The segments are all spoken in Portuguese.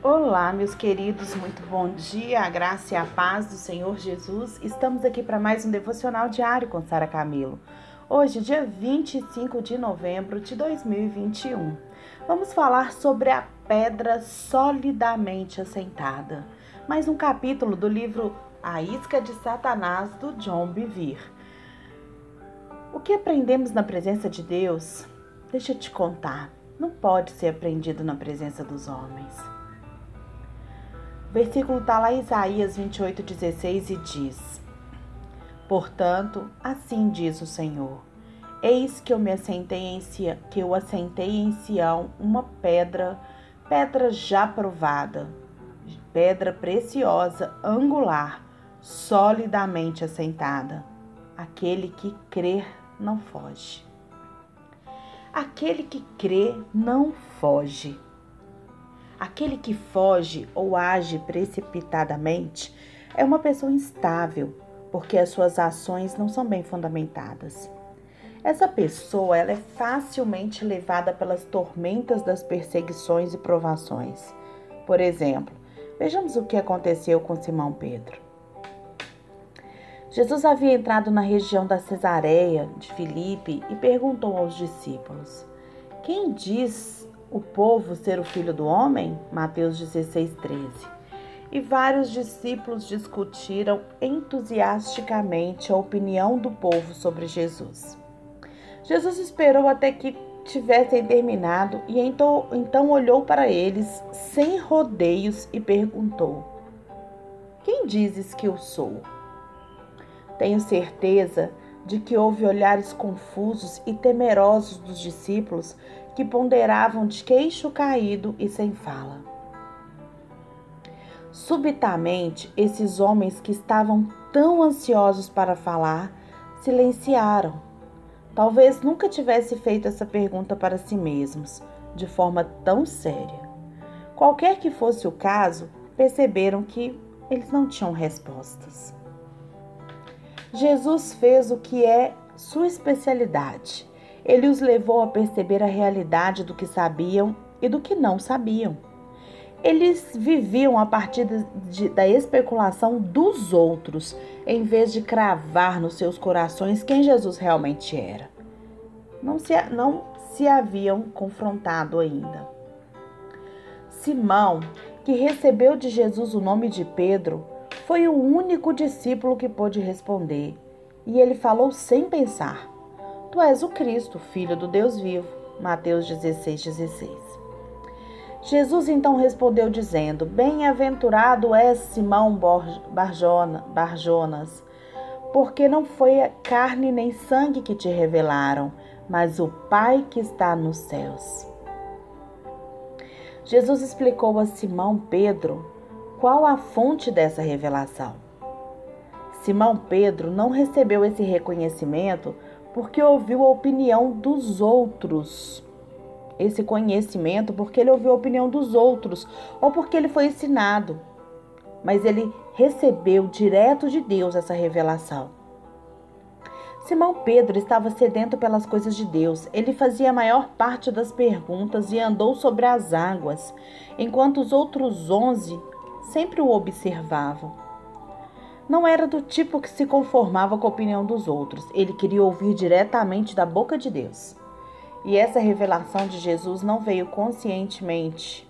Olá, meus queridos, muito bom dia, a graça e a paz do Senhor Jesus. Estamos aqui para mais um devocional diário com Sara Camilo. Hoje, dia 25 de novembro de 2021. Vamos falar sobre a pedra solidamente assentada. Mais um capítulo do livro A Isca de Satanás do John Bevere. O que aprendemos na presença de Deus? Deixa eu te contar. Não pode ser aprendido na presença dos homens. O versículo está lá em Isaías 28, 16 e diz: Portanto, assim diz o Senhor: Eis que eu me assentei em Sião, que eu assentei em Sião uma pedra, pedra já provada, pedra preciosa, angular, solidamente assentada. Aquele que crer não foge. Aquele que crê não foge. Aquele que foge ou age precipitadamente é uma pessoa instável, porque as suas ações não são bem fundamentadas. Essa pessoa ela é facilmente levada pelas tormentas das perseguições e provações. Por exemplo, vejamos o que aconteceu com Simão Pedro. Jesus havia entrado na região da Cesareia de Filipe e perguntou aos discípulos: Quem diz o povo ser o filho do homem? Mateus 16, 13. E vários discípulos discutiram entusiasticamente a opinião do povo sobre Jesus. Jesus esperou até que tivessem terminado e então, então olhou para eles sem rodeios e perguntou: Quem dizes que eu sou? Tenho certeza de que houve olhares confusos e temerosos dos discípulos que ponderavam de queixo caído e sem fala. Subitamente, esses homens que estavam tão ansiosos para falar silenciaram. Talvez nunca tivesse feito essa pergunta para si mesmos de forma tão séria. Qualquer que fosse o caso, perceberam que eles não tinham respostas. Jesus fez o que é sua especialidade ele os levou a perceber a realidade do que sabiam e do que não sabiam. Eles viviam a partir de, da especulação dos outros, em vez de cravar nos seus corações quem Jesus realmente era. Não se, não se haviam confrontado ainda. Simão, que recebeu de Jesus o nome de Pedro, foi o único discípulo que pôde responder, e ele falou sem pensar. Tu és o Cristo, filho do Deus vivo. Mateus 16, 16. Jesus então respondeu, dizendo: Bem-aventurado és Simão Barjona, Barjonas, porque não foi a carne nem sangue que te revelaram, mas o Pai que está nos céus. Jesus explicou a Simão Pedro qual a fonte dessa revelação. Simão Pedro não recebeu esse reconhecimento porque ouviu a opinião dos outros. Esse conhecimento, porque ele ouviu a opinião dos outros, ou porque ele foi ensinado. Mas ele recebeu direto de Deus essa revelação. Simão Pedro estava sedento pelas coisas de Deus. Ele fazia a maior parte das perguntas e andou sobre as águas, enquanto os outros onze sempre o observavam não era do tipo que se conformava com a opinião dos outros. Ele queria ouvir diretamente da boca de Deus. E essa revelação de Jesus não veio conscientemente,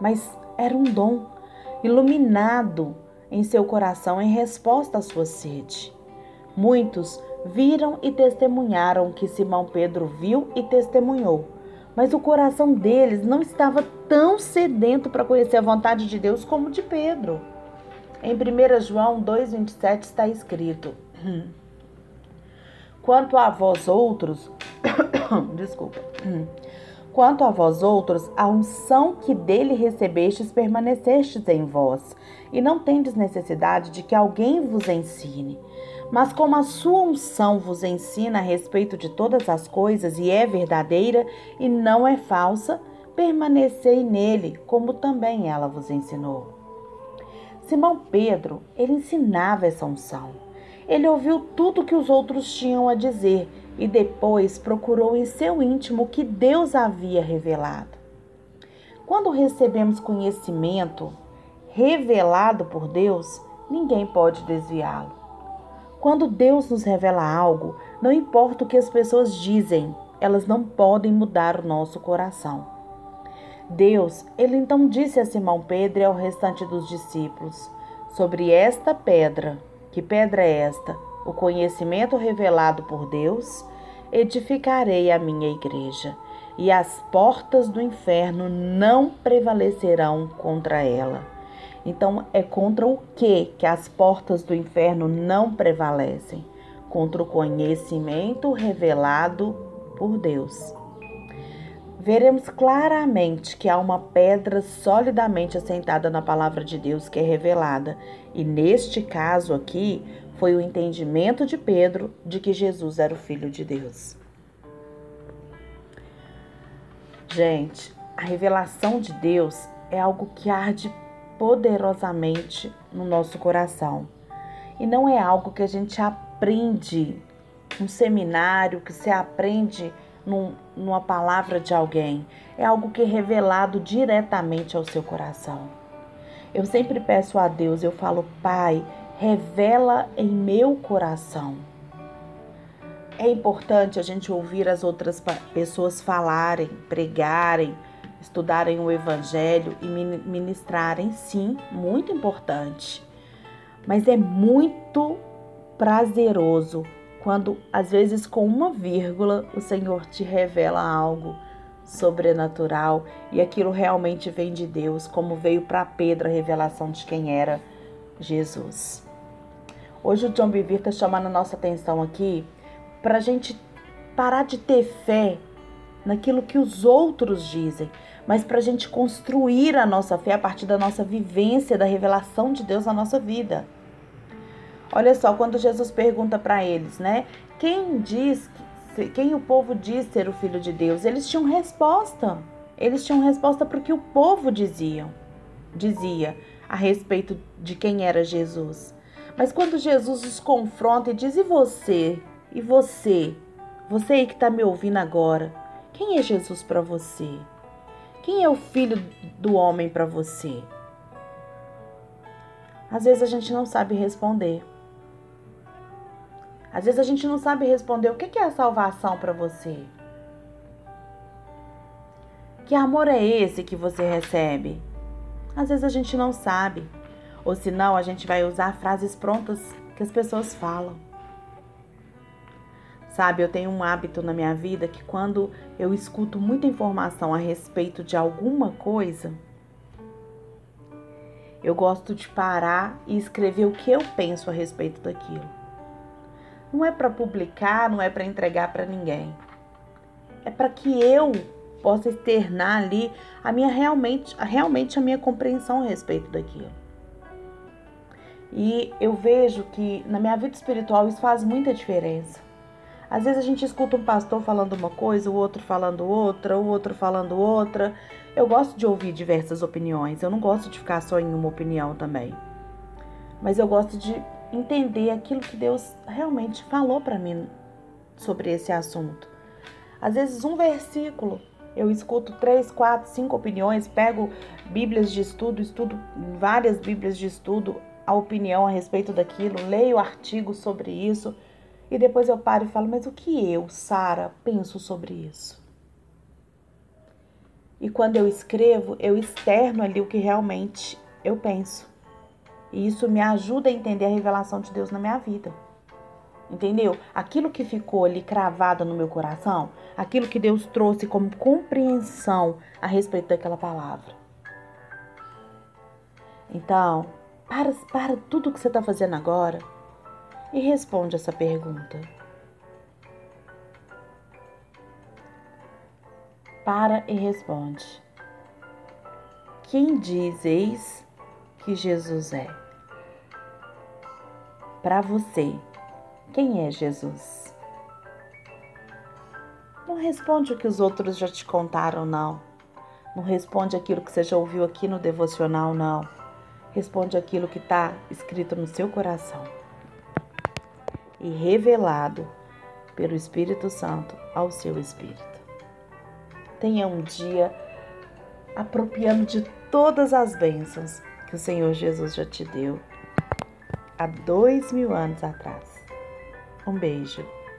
mas era um dom iluminado em seu coração em resposta à sua sede. Muitos viram e testemunharam que Simão Pedro viu e testemunhou, mas o coração deles não estava tão sedento para conhecer a vontade de Deus como de Pedro. Em 1 João 2,27 está escrito: Quanto a vós outros, desculpa, quanto a vós outros, a unção que dele recebestes permanecestes em vós, e não tendes necessidade de que alguém vos ensine. Mas como a sua unção vos ensina a respeito de todas as coisas e é verdadeira e não é falsa, permanecei nele, como também ela vos ensinou. Simão Pedro, ele ensinava essa unção. Ele ouviu tudo que os outros tinham a dizer e depois procurou em seu íntimo o que Deus havia revelado. Quando recebemos conhecimento revelado por Deus, ninguém pode desviá-lo. Quando Deus nos revela algo, não importa o que as pessoas dizem, elas não podem mudar o nosso coração. Deus, ele então disse a Simão Pedro e ao restante dos discípulos: Sobre esta pedra, que pedra é esta? O conhecimento revelado por Deus, edificarei a minha igreja, e as portas do inferno não prevalecerão contra ela. Então, é contra o que que as portas do inferno não prevalecem? Contra o conhecimento revelado por Deus. Veremos claramente que há uma pedra solidamente assentada na palavra de Deus que é revelada, e neste caso aqui foi o entendimento de Pedro de que Jesus era o Filho de Deus. Gente, a revelação de Deus é algo que arde poderosamente no nosso coração. E não é algo que a gente aprende num seminário, que se aprende num, numa palavra de alguém. É algo que é revelado diretamente ao seu coração. Eu sempre peço a Deus, eu falo, Pai, revela em meu coração. É importante a gente ouvir as outras pessoas falarem, pregarem, estudarem o Evangelho e ministrarem, sim, muito importante. Mas é muito prazeroso quando, às vezes, com uma vírgula, o Senhor te revela algo sobrenatural e aquilo realmente vem de Deus, como veio para Pedro a revelação de quem era Jesus. Hoje o John Bevere está chamando a nossa atenção aqui para a gente parar de ter fé naquilo que os outros dizem, mas para a gente construir a nossa fé a partir da nossa vivência, da revelação de Deus na nossa vida. Olha só, quando Jesus pergunta para eles, né? Quem diz, quem o povo diz ser o filho de Deus? Eles tinham resposta. Eles tinham resposta para o que o povo dizia, dizia a respeito de quem era Jesus. Mas quando Jesus os confronta e diz: E você? E você? Você aí que está me ouvindo agora, quem é Jesus para você? Quem é o filho do homem para você? Às vezes a gente não sabe responder. Às vezes a gente não sabe responder o que é a salvação para você. Que amor é esse que você recebe? Às vezes a gente não sabe. Ou senão a gente vai usar frases prontas que as pessoas falam. Sabe, eu tenho um hábito na minha vida que quando eu escuto muita informação a respeito de alguma coisa, eu gosto de parar e escrever o que eu penso a respeito daquilo. Não é para publicar, não é para entregar para ninguém. É para que eu possa externar ali a minha realmente, realmente a minha compreensão a respeito daquilo. E eu vejo que na minha vida espiritual isso faz muita diferença. Às vezes a gente escuta um pastor falando uma coisa, o outro falando outra, o outro falando outra. Eu gosto de ouvir diversas opiniões, eu não gosto de ficar só em uma opinião também. Mas eu gosto de entender aquilo que Deus realmente falou para mim sobre esse assunto. Às vezes, um versículo, eu escuto três, quatro, cinco opiniões, pego Bíblias de estudo, estudo várias Bíblias de estudo, a opinião a respeito daquilo, leio artigos sobre isso e depois eu paro e falo: mas o que eu, Sara, penso sobre isso? E quando eu escrevo, eu externo ali o que realmente eu penso. E isso me ajuda a entender a revelação de Deus na minha vida. Entendeu? Aquilo que ficou ali cravado no meu coração, aquilo que Deus trouxe como compreensão a respeito daquela palavra. Então, para, para tudo que você está fazendo agora e responde essa pergunta. Para e responde. Quem diz eis que Jesus é. Para você, quem é Jesus? Não responde o que os outros já te contaram, não. Não responde aquilo que você já ouviu aqui no devocional, não. Responde aquilo que está escrito no seu coração e revelado pelo Espírito Santo ao seu espírito. Tenha um dia apropriando de todas as bênçãos que o Senhor Jesus já te deu há dois mil anos atrás. Um beijo.